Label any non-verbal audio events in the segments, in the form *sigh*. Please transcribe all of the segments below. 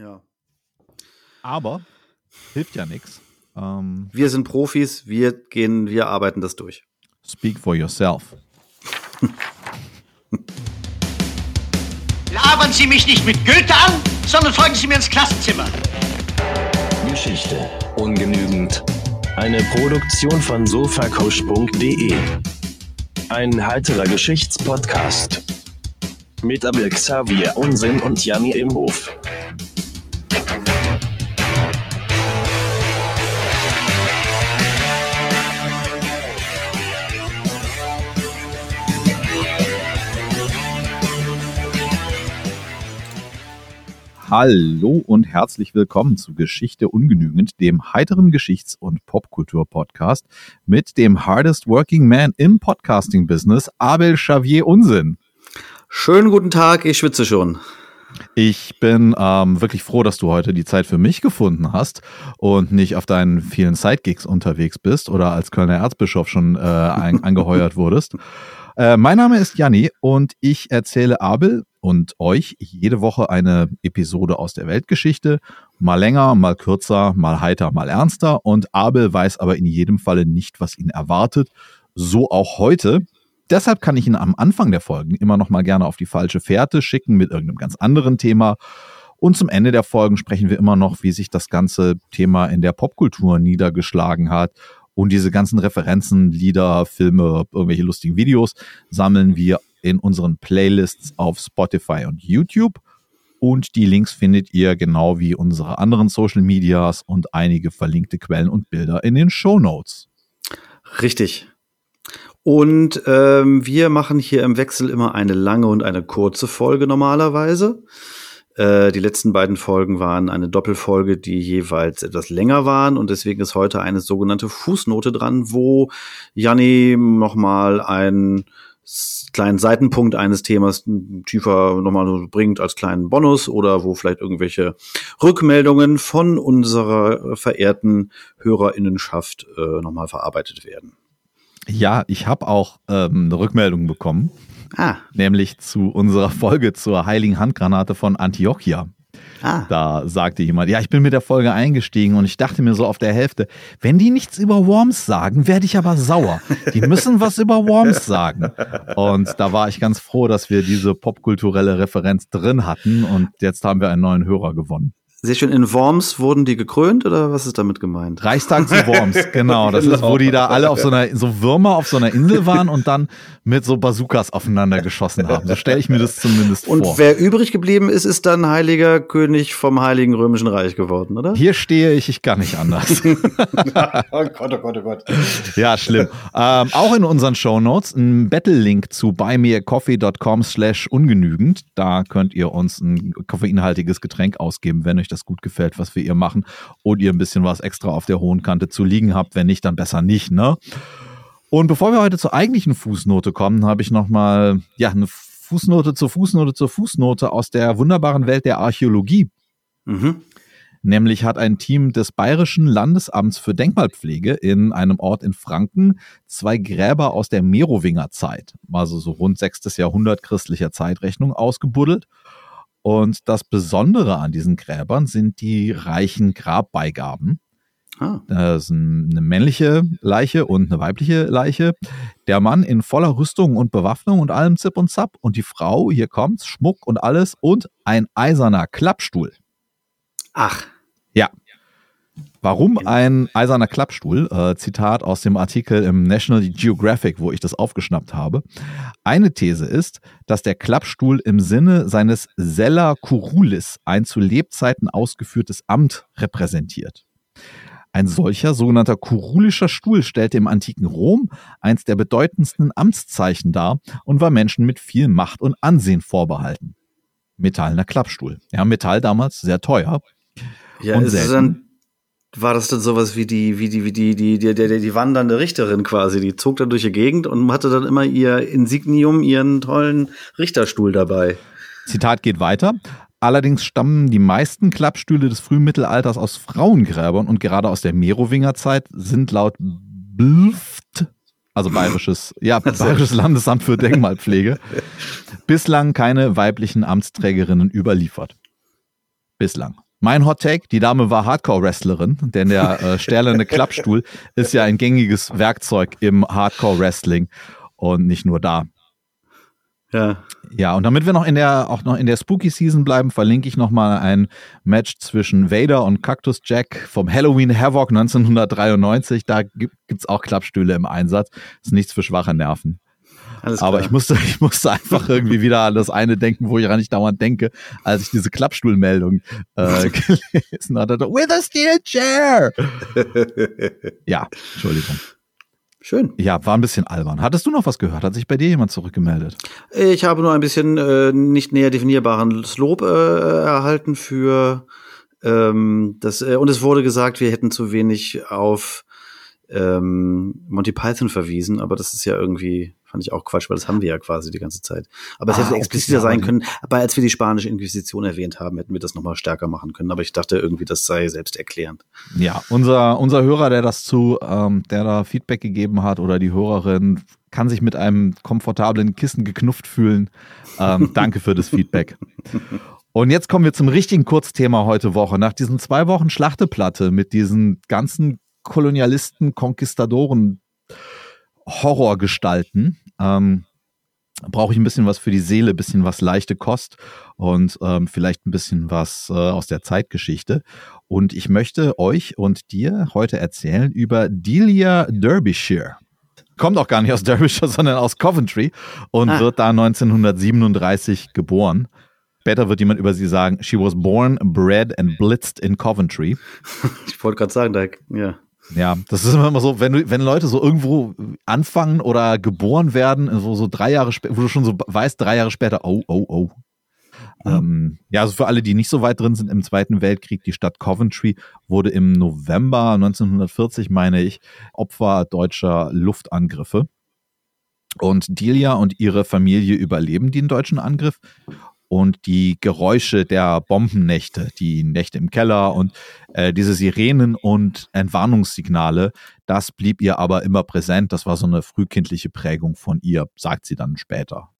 Ja. Aber hilft ja nichts. Ähm, wir sind Profis, wir gehen, wir arbeiten das durch. Speak for yourself. *laughs* Labern Sie mich nicht mit Goethe an, sondern folgen Sie mir ins Klassenzimmer. Geschichte ungenügend. Eine Produktion von sofacoach.de. Ein heiterer Geschichtspodcast. Mit Abel Xavier Unsinn und Janni Imhof. Hallo und herzlich willkommen zu Geschichte ungenügend, dem heiteren Geschichts- und Popkultur-Podcast mit dem hardest working man im Podcasting-Business, Abel Xavier Unsinn. Schönen guten Tag, ich schwitze schon. Ich bin ähm, wirklich froh, dass du heute die Zeit für mich gefunden hast und nicht auf deinen vielen Sidegigs unterwegs bist oder als Kölner Erzbischof schon äh, *laughs* angeheuert wurdest. Äh, mein Name ist Janni und ich erzähle Abel und euch jede Woche eine Episode aus der Weltgeschichte. Mal länger, mal kürzer, mal heiter, mal ernster. Und Abel weiß aber in jedem Falle nicht, was ihn erwartet. So auch heute. Deshalb kann ich ihn am Anfang der Folgen immer noch mal gerne auf die falsche Fährte schicken mit irgendeinem ganz anderen Thema. Und zum Ende der Folgen sprechen wir immer noch, wie sich das ganze Thema in der Popkultur niedergeschlagen hat. Und diese ganzen Referenzen, Lieder, Filme, irgendwelche lustigen Videos sammeln wir in unseren Playlists auf Spotify und YouTube. Und die Links findet ihr genau wie unsere anderen Social Medias und einige verlinkte Quellen und Bilder in den Show Notes. Richtig. Und ähm, wir machen hier im Wechsel immer eine lange und eine kurze Folge normalerweise. Äh, die letzten beiden Folgen waren eine Doppelfolge, die jeweils etwas länger waren und deswegen ist heute eine sogenannte Fußnote dran, wo Janni nochmal ein kleinen Seitenpunkt eines Themas tiefer nochmal bringt als kleinen Bonus oder wo vielleicht irgendwelche Rückmeldungen von unserer verehrten Hörerinnenschaft äh, nochmal verarbeitet werden. Ja, ich habe auch ähm, eine Rückmeldung bekommen. Ah. Nämlich zu unserer Folge zur Heiligen Handgranate von Antiochia. Ah. Da sagte jemand, ja, ich bin mit der Folge eingestiegen und ich dachte mir so auf der Hälfte, wenn die nichts über Worms sagen, werde ich aber sauer. Die müssen was über Worms sagen. Und da war ich ganz froh, dass wir diese popkulturelle Referenz drin hatten und jetzt haben wir einen neuen Hörer gewonnen. Sehr schön. In Worms wurden die gekrönt oder was ist damit gemeint? Reichstag zu Worms, *laughs* genau. Das genau. ist, wo die da alle auf so einer, so Würmer auf so einer Insel *laughs* waren und dann mit so Bazookas aufeinander geschossen haben. So stelle ich mir das zumindest und vor. Und wer übrig geblieben ist, ist dann heiliger König vom Heiligen Römischen Reich geworden, oder? Hier stehe ich, ich kann nicht anders. *laughs* oh Gott, oh Gott, oh Gott. Ja, schlimm. Ähm, auch in unseren Show Notes ein Battle-Link zu buymeacoffee.com slash ungenügend. Da könnt ihr uns ein koffeinhaltiges Getränk ausgeben, wenn euch das gut gefällt, was wir ihr machen und ihr ein bisschen was extra auf der hohen Kante zu liegen habt. Wenn nicht, dann besser nicht, ne? Und bevor wir heute zur eigentlichen Fußnote kommen, habe ich nochmal, ja, eine Fußnote zur Fußnote zur Fußnote aus der wunderbaren Welt der Archäologie. Mhm. Nämlich hat ein Team des Bayerischen Landesamts für Denkmalpflege in einem Ort in Franken zwei Gräber aus der Merowingerzeit, also so rund 6. Jahrhundert christlicher Zeitrechnung, ausgebuddelt und das Besondere an diesen Gräbern sind die reichen Grabbeigaben. Ah. Das ist eine männliche Leiche und eine weibliche Leiche. Der Mann in voller Rüstung und Bewaffnung und allem Zip und Zap. Und die Frau, hier kommt's, Schmuck und alles und ein eiserner Klappstuhl. Ach. Ja. Warum ein eiserner Klappstuhl? Äh, Zitat aus dem Artikel im National Geographic, wo ich das aufgeschnappt habe. Eine These ist, dass der Klappstuhl im Sinne seines Sella Curulis ein zu Lebzeiten ausgeführtes Amt repräsentiert. Ein solcher sogenannter kurulischer Stuhl stellte im antiken Rom eins der bedeutendsten Amtszeichen dar und war Menschen mit viel Macht und Ansehen vorbehalten. Metallener Klappstuhl. Ja, Metall damals sehr teuer. Ja, und ist selten. dann war das dann sowas wie die, wie die, wie die, die, die, die, die wandernde Richterin quasi. Die zog dann durch die Gegend und hatte dann immer ihr Insignium, ihren tollen Richterstuhl dabei. Zitat geht weiter. Allerdings stammen die meisten Klappstühle des Frühmittelalters aus Frauengräbern und gerade aus der Merowingerzeit sind laut BLFT, also bayerisches, ja, *laughs* bayerisches Landesamt für Denkmalpflege, *laughs* bislang keine weiblichen Amtsträgerinnen überliefert. Bislang. Mein Hot Take, die Dame war Hardcore-Wrestlerin, denn der äh, *laughs* stählerne Klappstuhl ist ja ein gängiges Werkzeug im Hardcore-Wrestling und nicht nur da. Ja. Ja, und damit wir noch in der, auch noch in der Spooky Season bleiben, verlinke ich nochmal ein Match zwischen Vader und Cactus Jack vom Halloween Havoc 1993. Da gibt es auch Klappstühle im Einsatz. ist nichts für schwache Nerven. Aber ich musste, *laughs* ich musste einfach irgendwie wieder an das eine denken, wo ich gar nicht dauernd denke, als ich diese Klappstuhlmeldung äh, *laughs* gelesen hatte. With a steel chair! *laughs* ja, Entschuldigung. Schön. Ja, war ein bisschen albern. Hattest du noch was gehört? Hat sich bei dir jemand zurückgemeldet? Ich habe nur ein bisschen äh, nicht näher definierbaren Lob äh, erhalten für ähm, das, äh, und es wurde gesagt, wir hätten zu wenig auf ähm, Monty Python verwiesen, aber das ist ja irgendwie Fand ich auch Quatsch, weil das haben wir ja quasi die ganze Zeit. Aber es ah, hätte expliziter sein können. Aber als wir die spanische Inquisition erwähnt haben, hätten wir das nochmal stärker machen können. Aber ich dachte irgendwie, das sei selbsterklärend. Ja, unser, unser Hörer, der das zu, ähm, der da Feedback gegeben hat oder die Hörerin, kann sich mit einem komfortablen Kissen geknufft fühlen. Ähm, *laughs* danke für das Feedback. Und jetzt kommen wir zum richtigen Kurzthema heute Woche. Nach diesen zwei Wochen Schlachteplatte mit diesen ganzen Kolonialisten, Konquistadoren, Horrorgestalten. Ähm, brauche ich ein bisschen was für die Seele, ein bisschen was leichte Kost und ähm, vielleicht ein bisschen was äh, aus der Zeitgeschichte. Und ich möchte euch und dir heute erzählen über Delia Derbyshire. Kommt auch gar nicht aus Derbyshire, *laughs* sondern aus Coventry und ah. wird da 1937 geboren. Später wird jemand über sie sagen, she was born, bred and blitzed in Coventry. *laughs* Ich wollte gerade sagen, da, ja. Ja, das ist immer so, wenn, du, wenn Leute so irgendwo anfangen oder geboren werden, so, so drei Jahre später, wo du schon so weißt, drei Jahre später, oh, oh, oh. Ja. Ähm, ja, also für alle, die nicht so weit drin sind im Zweiten Weltkrieg, die Stadt Coventry wurde im November 1940, meine ich, Opfer deutscher Luftangriffe. Und Delia und ihre Familie überleben den deutschen Angriff und die Geräusche der Bombennächte, die Nächte im Keller und äh, diese Sirenen und Entwarnungssignale, das blieb ihr aber immer präsent. Das war so eine frühkindliche Prägung von ihr, sagt sie dann später.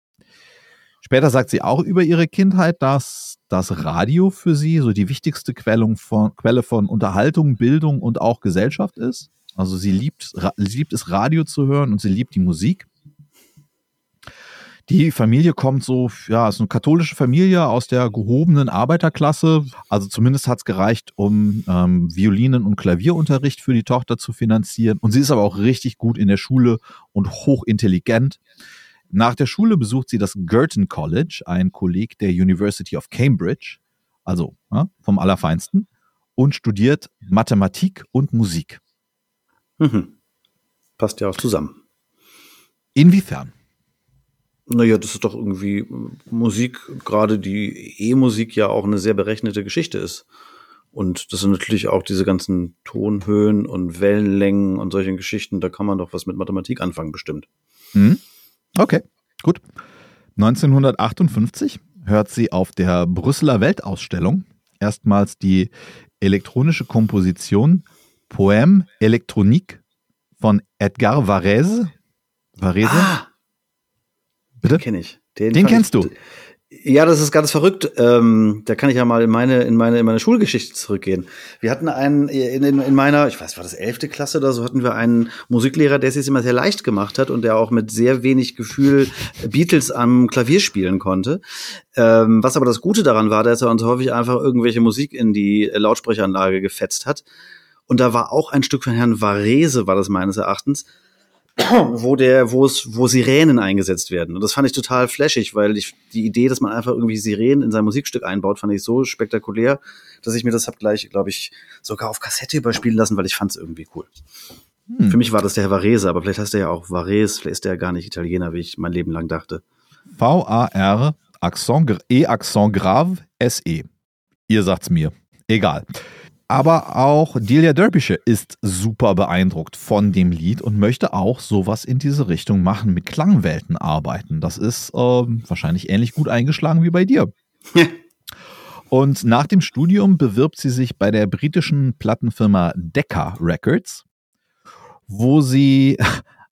Später sagt sie auch über ihre Kindheit, dass das Radio für sie so die wichtigste Quelle von, Quelle von Unterhaltung, Bildung und auch Gesellschaft ist. Also sie liebt, sie liebt es, Radio zu hören und sie liebt die Musik. Die Familie kommt so, ja, ist eine katholische Familie aus der gehobenen Arbeiterklasse. Also zumindest hat es gereicht, um ähm, Violinen- und Klavierunterricht für die Tochter zu finanzieren. Und sie ist aber auch richtig gut in der Schule und hochintelligent. Nach der Schule besucht sie das Girton College, ein Kolleg der University of Cambridge, also ja, vom Allerfeinsten, und studiert Mathematik und Musik. Mhm. Passt ja auch zusammen. Inwiefern? Naja, das ist doch irgendwie Musik, gerade die E-Musik ja auch eine sehr berechnete Geschichte ist. Und das sind natürlich auch diese ganzen Tonhöhen und Wellenlängen und solche Geschichten, da kann man doch was mit Mathematik anfangen, bestimmt. Mhm. Okay, gut. 1958 hört sie auf der Brüsseler Weltausstellung erstmals die elektronische Komposition Poème Electronique von Edgar Varese. Varese? Ah, Bitte? Den kenne ich. Den, Den kennst ich, du. Ja, das ist ganz verrückt. Ähm, da kann ich ja mal in meine, in meine, in meine Schulgeschichte zurückgehen. Wir hatten einen, in, in, in meiner, ich weiß, war das elfte Klasse oder so, hatten wir einen Musiklehrer, der es sich immer sehr leicht gemacht hat und der auch mit sehr wenig Gefühl Beatles am Klavier spielen konnte. Ähm, was aber das Gute daran war, dass er uns häufig einfach irgendwelche Musik in die Lautsprecheranlage gefetzt hat. Und da war auch ein Stück von Herrn Varese, war das meines Erachtens, *clears throat* wo der, wo es, wo Sirenen eingesetzt werden. Und das fand ich total flashig, weil ich die Idee, dass man einfach irgendwie Sirenen in sein Musikstück einbaut, fand ich so spektakulär, dass ich mir das hab gleich, glaube ich, sogar auf Kassette überspielen lassen, weil ich fand es irgendwie cool. Hm. Für mich war das der Varese, aber vielleicht heißt er ja auch Varese, vielleicht ist der ja gar nicht Italiener, wie ich mein Leben lang dachte. V-A-R, Accent, E-Accent grave, S-E. Ihr sagt's mir. Egal. Aber auch Delia Derbyshire ist super beeindruckt von dem Lied und möchte auch sowas in diese Richtung machen, mit Klangwelten arbeiten. Das ist ähm, wahrscheinlich ähnlich gut eingeschlagen wie bei dir. *laughs* und nach dem Studium bewirbt sie sich bei der britischen Plattenfirma Decca Records, wo sie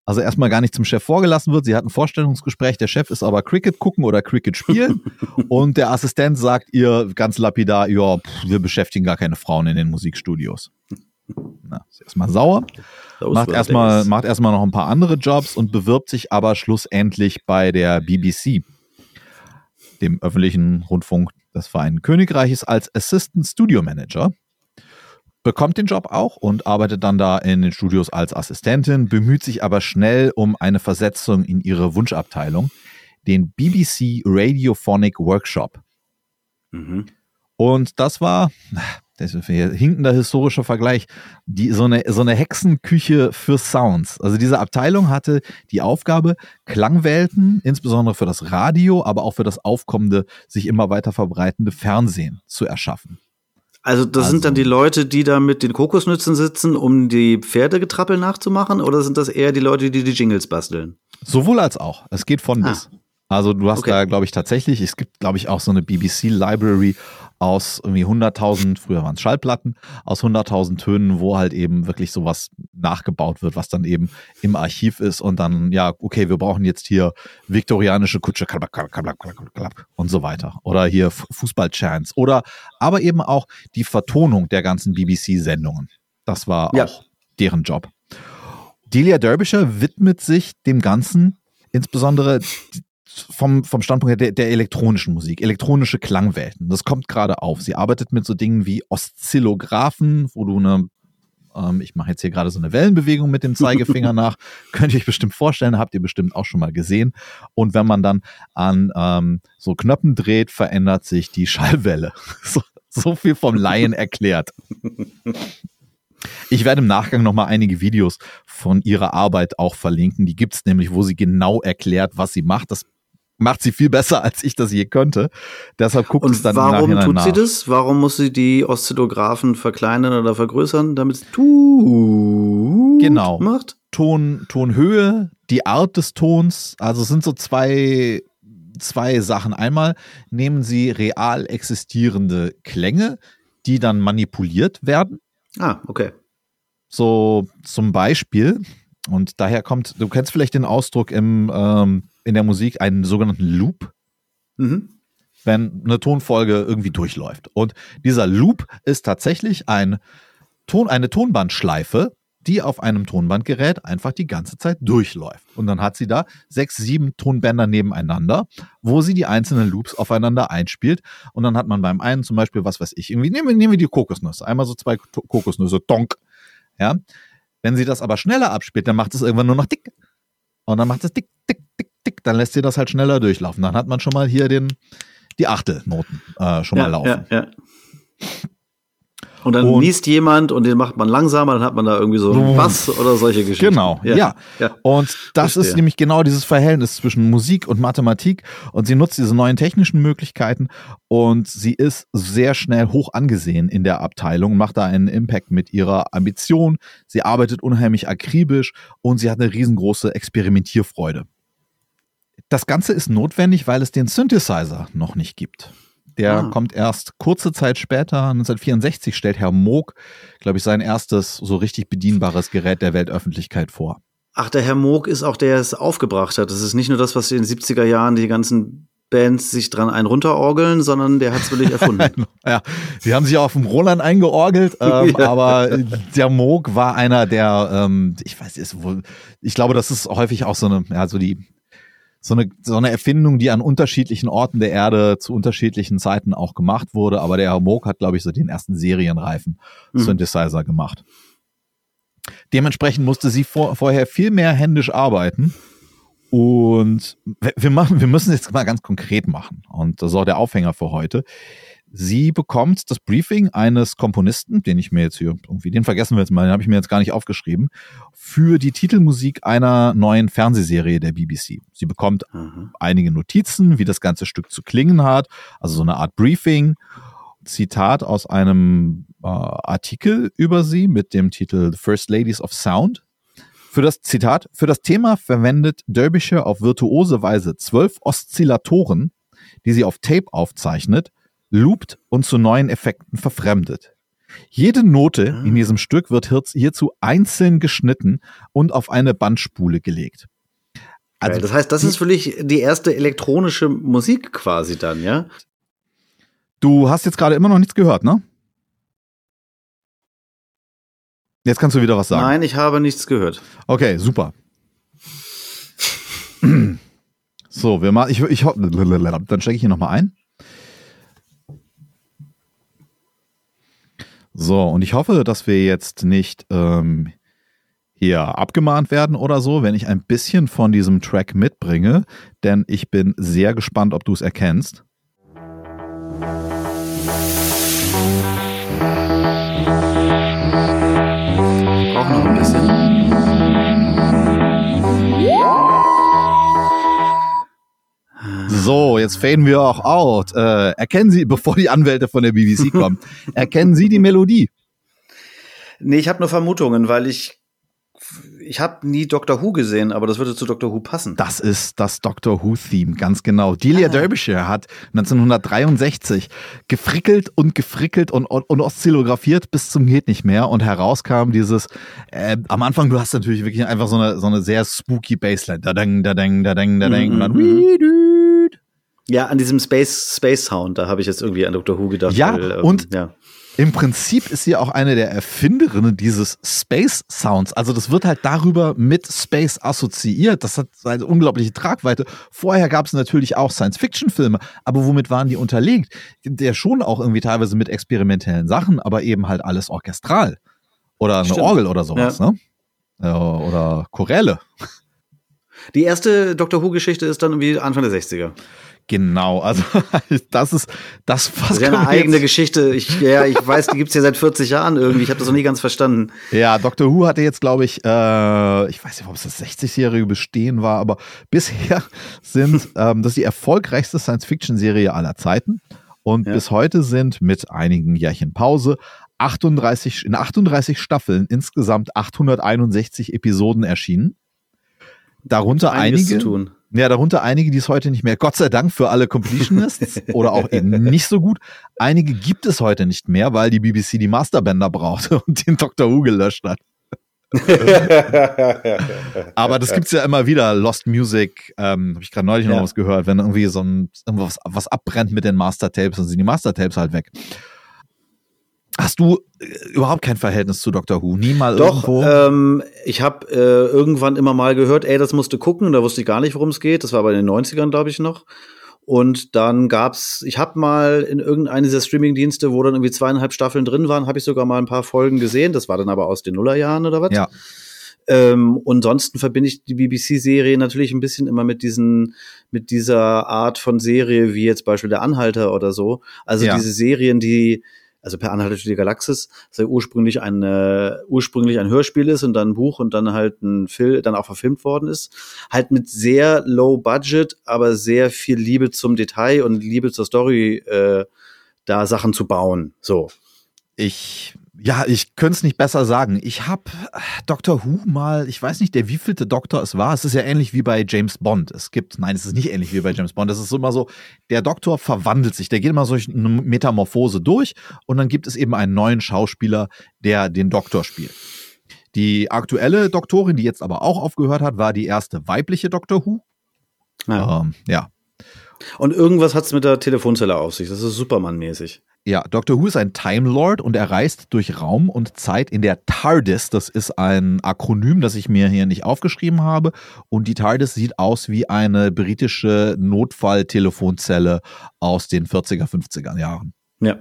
also erstmal gar nicht zum Chef vorgelassen wird. Sie hat ein Vorstellungsgespräch, der Chef ist aber Cricket gucken oder Cricket spielen. *laughs* Und der Assistent sagt ihr ganz lapidar, ja, pff, wir beschäftigen gar keine Frauen in den Musikstudios. Na, ist erstmal sauer, macht erstmal, macht erstmal noch ein paar andere Jobs und bewirbt sich aber schlussendlich bei der BBC, dem öffentlichen Rundfunk des Vereinten Königreiches, als Assistant Studio Manager bekommt den Job auch und arbeitet dann da in den Studios als Assistentin, bemüht sich aber schnell um eine Versetzung in ihre Wunschabteilung, den BBC Radiophonic Workshop. Mhm. Und das war, das ist ein hinkender historischer Vergleich, die, so, eine, so eine Hexenküche für Sounds. Also diese Abteilung hatte die Aufgabe, Klangwelten, insbesondere für das Radio, aber auch für das aufkommende, sich immer weiter verbreitende Fernsehen zu erschaffen. Also das also. sind dann die Leute, die da mit den Kokosnützen sitzen, um die Pferdegetrappel nachzumachen, oder sind das eher die Leute, die die Jingles basteln? Sowohl als auch. Es geht von ah. bis. Also du hast okay. da, glaube ich, tatsächlich, es gibt, glaube ich, auch so eine BBC Library aus irgendwie 100.000, früher waren es Schallplatten, aus 100.000 Tönen, wo halt eben wirklich sowas nachgebaut wird, was dann eben im Archiv ist und dann, ja, okay, wir brauchen jetzt hier viktorianische Kutsche und so weiter. Oder hier Fußballchants oder aber eben auch die Vertonung der ganzen BBC-Sendungen. Das war ja. auch deren Job. Delia Derbyshire widmet sich dem Ganzen insbesondere vom, vom Standpunkt her der, der elektronischen Musik, elektronische Klangwelten. Das kommt gerade auf. Sie arbeitet mit so Dingen wie Oszillographen, wo du eine ähm, ich mache jetzt hier gerade so eine Wellenbewegung mit dem Zeigefinger *laughs* nach. Könnt ihr euch bestimmt vorstellen, habt ihr bestimmt auch schon mal gesehen. Und wenn man dann an ähm, so Knöpfen dreht, verändert sich die Schallwelle. *laughs* So, so viel vom Laien erklärt. Ich werde im Nachgang nochmal einige Videos von ihrer Arbeit auch verlinken. Die gibt es nämlich, wo sie genau erklärt, was sie macht. Das macht sie viel besser, als ich das je könnte. Deshalb guckt es dann warum im tut nach. sie das? Warum muss sie die Oszillographen verkleinern oder vergrößern, damit es genau. macht? Ton, Tonhöhe, die Art des Tons, also es sind so zwei, zwei Sachen. Einmal nehmen sie real existierende Klänge, die dann manipuliert werden. Ah, okay. So zum Beispiel, und daher kommt, du kennst vielleicht den Ausdruck im ähm, in der Musik einen sogenannten Loop. Mhm. Wenn eine Tonfolge irgendwie durchläuft. Und dieser Loop ist tatsächlich ein Ton, eine Tonbandschleife, die auf einem Tonbandgerät einfach die ganze Zeit durchläuft. Und dann hat sie da sechs, sieben Tonbänder nebeneinander, wo sie die einzelnen Loops aufeinander einspielt. Und dann hat man beim einen zum Beispiel, was weiß ich, irgendwie, nehmen, nehmen wir die Kokosnüsse. Einmal so zwei Kokosnüsse, donk. Ja. Wenn sie das aber schneller abspielt, dann macht es irgendwann nur noch dick. Und dann macht es dick, dick, dick, tick, dann lässt ihr das halt schneller durchlaufen. Dann hat man schon mal hier den, die Achtelnoten äh, schon ja, mal laufen. Ja, ja. Und dann und, liest jemand und den macht man langsamer, dann hat man da irgendwie so einen Bass oder solche Geschichten. Genau, ja. ja. ja. Und das Verstehe. ist nämlich genau dieses Verhältnis zwischen Musik und Mathematik. Und sie nutzt diese neuen technischen Möglichkeiten und sie ist sehr schnell hoch angesehen in der Abteilung, macht da einen Impact mit ihrer Ambition. Sie arbeitet unheimlich akribisch und sie hat eine riesengroße Experimentierfreude. Das Ganze ist notwendig, weil es den Synthesizer noch nicht gibt. Der ah. kommt erst kurze Zeit später, 1964, stellt Herr Moog, glaube ich, sein erstes so richtig bedienbares Gerät der Weltöffentlichkeit vor. Ach, der Herr Moog ist auch der, der es aufgebracht hat. Das ist nicht nur das, was in den 70er Jahren die ganzen Bands sich dran ein runterorgeln, sondern der hat es wirklich *laughs* erfunden. ja, sie haben sich auf dem Roland eingeorgelt, *laughs* ähm, ja. aber der Moog war einer der, ähm, ich weiß ist wohl, ich glaube, das ist häufig auch so eine, ja, so die so eine, so eine Erfindung, die an unterschiedlichen Orten der Erde zu unterschiedlichen Zeiten auch gemacht wurde. Aber der Herr Moog hat, glaube ich, so den ersten serienreifen mhm. Synthesizer gemacht. Dementsprechend musste sie vor, vorher viel mehr händisch arbeiten. Und wir, machen, wir müssen es jetzt mal ganz konkret machen. Und das ist auch der Aufhänger für heute. Sie bekommt das Briefing eines Komponisten, den ich mir jetzt hier irgendwie, den vergessen wir jetzt mal, den habe ich mir jetzt gar nicht aufgeschrieben, für die Titelmusik einer neuen Fernsehserie der BBC. Sie bekommt mhm. einige Notizen, wie das ganze Stück zu klingen hat, also so eine Art Briefing. Zitat aus einem äh, Artikel über sie mit dem Titel The First Ladies of Sound. Für das Zitat, für das Thema verwendet Derbyshire auf virtuose Weise zwölf Oszillatoren, die sie auf Tape aufzeichnet loopt und zu neuen Effekten verfremdet. Jede Note ah. in diesem Stück wird hierzu einzeln geschnitten und auf eine Bandspule gelegt. Also, das heißt, das ist für dich die erste elektronische Musik quasi dann, ja? Du hast jetzt gerade immer noch nichts gehört, ne? Jetzt kannst du wieder was sagen. Nein, ich habe nichts gehört. Okay, super. *clears throat* so, wir machen, ich, ich, *laughs* dann stecke ich hier nochmal ein. So, und ich hoffe, dass wir jetzt nicht ähm, hier abgemahnt werden oder so, wenn ich ein bisschen von diesem Track mitbringe, denn ich bin sehr gespannt, ob du es erkennst. So, jetzt faden wir auch out. Äh, erkennen Sie, *laughs* bevor die Anwälte von der BBC kommen, *laughs* erkennen Sie die Melodie? Nee, ich habe nur Vermutungen, weil ich ich habe nie Doctor Who gesehen, aber das würde zu Doctor Who passen. Das ist das Doctor Who-Theme, ganz genau. Delia ah. Derbyshire hat 1963 gefrickelt und gefrickelt und, und, und oszillographiert bis zum geht nicht mehr und herauskam dieses, äh, am Anfang, du hast natürlich wirklich einfach so eine, so eine sehr spooky Bassline. Da deng, da deng, da deng, da deng, und dann mhm. ja, an diesem Space, Space Sound, da habe ich jetzt irgendwie an Doctor Who gedacht. Ja, weil, ähm, und ja. Im Prinzip ist sie auch eine der Erfinderinnen dieses Space Sounds. Also das wird halt darüber mit Space assoziiert. Das hat eine unglaubliche Tragweite. Vorher gab es natürlich auch Science-Fiction-Filme, aber womit waren die unterlegt? Der schon auch irgendwie teilweise mit experimentellen Sachen, aber eben halt alles orchestral. Oder eine Stimmt. Orgel oder sowas, ja. ne? Oder Choräle. Die erste Doctor Who-Geschichte ist dann irgendwie Anfang der 60er. Genau, also *laughs* das ist das was. Das ist ja eine eigene Geschichte. Ich, ja, ich weiß, die gibt's ja seit 40 Jahren irgendwie. Ich habe das noch nie ganz verstanden. Ja, Doctor Who hatte jetzt, glaube ich, äh, ich weiß nicht, ob es das 60-jährige Bestehen war, aber bisher *laughs* sind *laughs* ähm, das ist die erfolgreichste Science-Fiction-Serie aller Zeiten. Und ja. bis heute sind mit einigen Jährchen Pause 38, in 38 Staffeln insgesamt 861 Episoden erschienen. Darunter einige. Ja, darunter einige, die es heute nicht mehr, Gott sei Dank für alle Completionists *laughs* oder auch eben nicht so gut. Einige gibt es heute nicht mehr, weil die BBC die Masterbänder brauchte und den Dr. Who gelöscht hat. *laughs* Aber das gibt's ja immer wieder. Lost Music, ähm, habe ich gerade neulich ja. noch was gehört, wenn irgendwie so ein irgendwas was abbrennt mit den Master-Tapes, dann sind die Master-Tapes halt weg. Hast du äh, überhaupt kein Verhältnis zu Doctor Who? Nie mal Doch, irgendwo? Ähm, ich habe äh, irgendwann immer mal gehört, ey, das musste gucken. Da wusste ich gar nicht, worum es geht. Das war bei den 90ern, glaube ich, noch. Und dann gab's, ich habe mal in irgendeinem dieser Streamingdienste, wo dann irgendwie zweieinhalb Staffeln drin waren, habe ich sogar mal ein paar Folgen gesehen. Das war dann aber aus den Nullerjahren oder was? Ja. Ähm, und ansonsten verbinde ich die BBC-Serie natürlich ein bisschen immer mit diesen, mit dieser Art von Serie, wie jetzt Beispiel der Anhalter oder so. Also ja. diese Serien, die, also per Anhalter durch die Galaxis, das ja ursprünglich ein äh, ursprünglich ein Hörspiel ist und dann ein Buch und dann halt ein Film, dann auch verfilmt worden ist, halt mit sehr low budget, aber sehr viel Liebe zum Detail und Liebe zur Story äh, da Sachen zu bauen. So. Ich ja, ich könnte es nicht besser sagen. Ich habe äh, Doctor Who mal, ich weiß nicht, der wievielte Doktor es war. Es ist ja ähnlich wie bei James Bond. Es gibt, nein, es ist nicht ähnlich wie bei James Bond. Es ist immer so, der Doktor verwandelt sich. Der geht immer so eine Metamorphose durch und dann gibt es eben einen neuen Schauspieler, der den Doktor spielt. Die aktuelle Doktorin, die jetzt aber auch aufgehört hat, war die erste weibliche Doctor Who. Ja. Ähm, ja. Und irgendwas hat es mit der Telefonzelle auf sich. Das ist Superman-mäßig. Ja, Dr. Who ist ein Time Lord und er reist durch Raum und Zeit in der TARDIS. Das ist ein Akronym, das ich mir hier nicht aufgeschrieben habe. Und die TARDIS sieht aus wie eine britische Notfalltelefonzelle aus den 40er, 50er Jahren. Ja.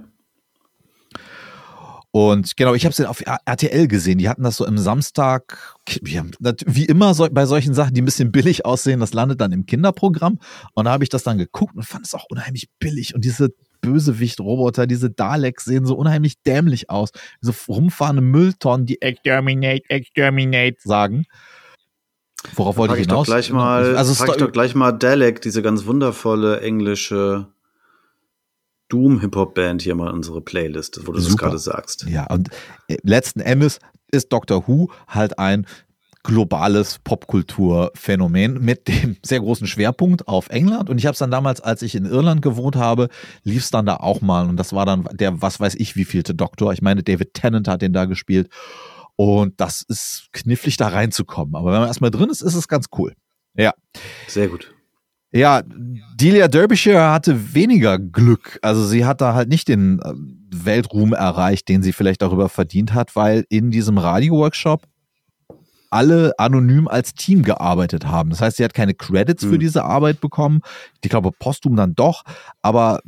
Und genau, ich habe es auf RTL gesehen. Die hatten das so im Samstag, wie immer bei solchen Sachen, die ein bisschen billig aussehen, das landet dann im Kinderprogramm. Und da habe ich das dann geguckt und fand es auch unheimlich billig. Und diese Bösewicht-Roboter, diese Daleks sehen so unheimlich dämlich aus. So rumfahrende Mülltonnen, die Exterminate, Exterminate sagen. Worauf wollte ich hinaus? Doch gleich mal, also frag ich doch gleich mal Dalek, diese ganz wundervolle englische Doom-Hip-Hop-Band hier mal in unsere Playlist, wo du Super. das gerade sagst. Ja, und äh, letzten Endes ist Doctor Who halt ein globales Popkulturphänomen mit dem *laughs* sehr großen Schwerpunkt auf England. Und ich habe es dann damals, als ich in Irland gewohnt habe, lief es dann da auch mal. Und das war dann der, was weiß ich, wievielte Doktor. Ich meine, David Tennant hat den da gespielt. Und das ist knifflig, da reinzukommen. Aber wenn man erstmal drin ist, ist es ganz cool. Ja. Sehr gut. Ja, Delia Derbyshire hatte weniger Glück. Also sie hat da halt nicht den äh, Weltruhm erreicht, den sie vielleicht darüber verdient hat, weil in diesem Radio-Workshop alle anonym als Team gearbeitet haben. Das heißt, sie hat keine Credits mhm. für diese Arbeit bekommen. Ich glaube, postum dann doch, aber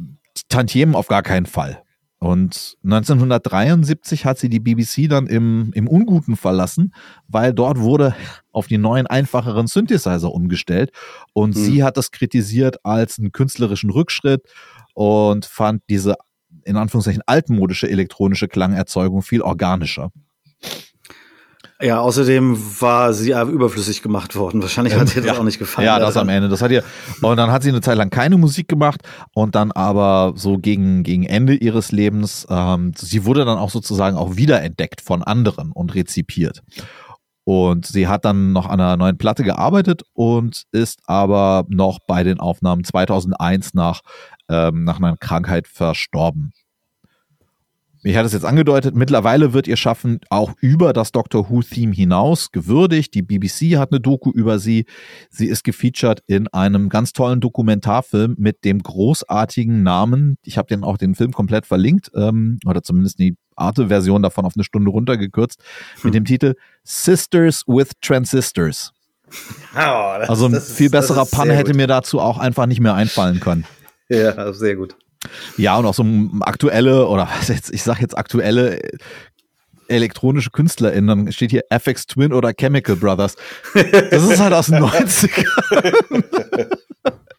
Tantiemen auf gar keinen Fall. Und 1973 hat sie die BBC dann im, im Unguten verlassen, weil dort wurde auf die neuen, einfacheren Synthesizer umgestellt. Und mhm. sie hat das kritisiert als einen künstlerischen Rückschritt und fand diese in Anführungszeichen altmodische elektronische Klangerzeugung viel organischer. Ja, außerdem war sie überflüssig gemacht worden. Wahrscheinlich hat ihr das ja. auch nicht gefallen. Ja, das am Ende. Das hat ihr. Und dann hat sie eine Zeit lang keine Musik gemacht und dann aber so gegen, gegen Ende ihres Lebens, ähm, sie wurde dann auch sozusagen auch wiederentdeckt von anderen und rezipiert. Und sie hat dann noch an einer neuen Platte gearbeitet und ist aber noch bei den Aufnahmen 2001 nach, ähm, nach einer Krankheit verstorben ich hatte es jetzt angedeutet, mittlerweile wird ihr Schaffen auch über das Doctor Who-Theme hinaus gewürdigt. Die BBC hat eine Doku über sie. Sie ist gefeatured in einem ganz tollen Dokumentarfilm mit dem großartigen Namen. Ich habe den auch den Film komplett verlinkt, ähm, oder zumindest die Arte-Version davon auf eine Stunde runtergekürzt, hm. mit dem Titel Sisters with Transistors. *laughs* Oh, das, also ein viel ist, besserer Pun hätte mir dazu auch einfach nicht mehr einfallen können. Ja, sehr gut. Ja, und auch so aktuelle, oder was jetzt, ich sag jetzt aktuelle elektronische KünstlerInnen, dann steht hier FX Twin oder Chemical Brothers. Das ist halt aus den 90ern.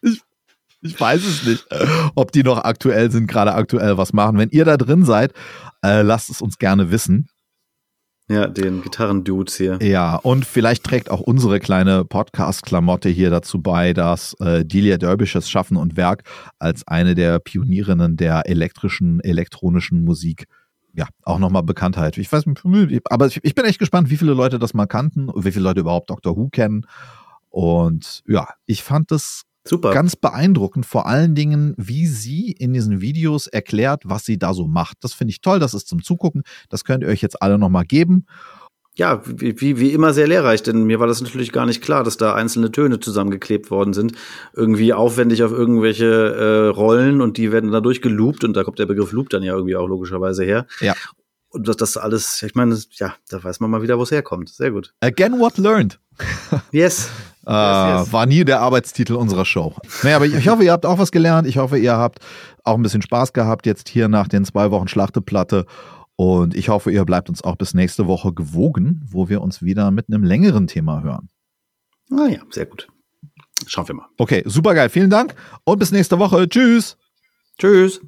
Ich, ich weiß es nicht, ob die noch aktuell sind, gerade aktuell was machen. Wenn ihr da drin seid, äh, lasst es uns gerne wissen. Ja, den Gitarrendudes hier. Ja, und vielleicht trägt auch unsere kleine Podcast-Klamotte hier dazu bei, dass äh, Delia Derbyshes Schaffen und Werk als eine der Pionierinnen der elektrischen, elektronischen Musik ja, auch nochmal Bekanntheit. Ich weiß, aber ich bin echt gespannt, wie viele Leute das mal kannten und wie viele Leute überhaupt Doctor Who kennen. Und ja, ich fand das Super. Ganz beeindruckend, vor allen Dingen, wie sie in diesen Videos erklärt, was sie da so macht. Das finde ich toll, das ist zum Zugucken. Das könnt ihr euch jetzt alle nochmal geben. Ja, wie, wie, wie immer sehr lehrreich, denn mir war das natürlich gar nicht klar, dass da einzelne Töne zusammengeklebt worden sind. Irgendwie aufwendig auf irgendwelche äh, Rollen und die werden da durchgeloopt und da kommt der Begriff Loop dann ja irgendwie auch logischerweise her. Ja. Und das, das alles, ich meine, ja, da weiß man mal wieder, wo es herkommt. Sehr gut. Again what learned. yes. *laughs* Äh, yes, yes. War nie der Arbeitstitel unserer Show. Naja, aber ich, ich, hoffe, ihr habt auch was gelernt. Ich hoffe, ihr habt auch ein bisschen Spaß gehabt jetzt hier nach den zwei Wochen Schlachteplatte. Und ich hoffe, ihr bleibt uns auch bis nächste Woche gewogen, wo wir uns wieder mit einem längeren Thema hören. Ah ja, sehr gut. Schauen wir mal. Okay, super geil. Vielen Dank und bis nächste Woche. Tschüss. Tschüss.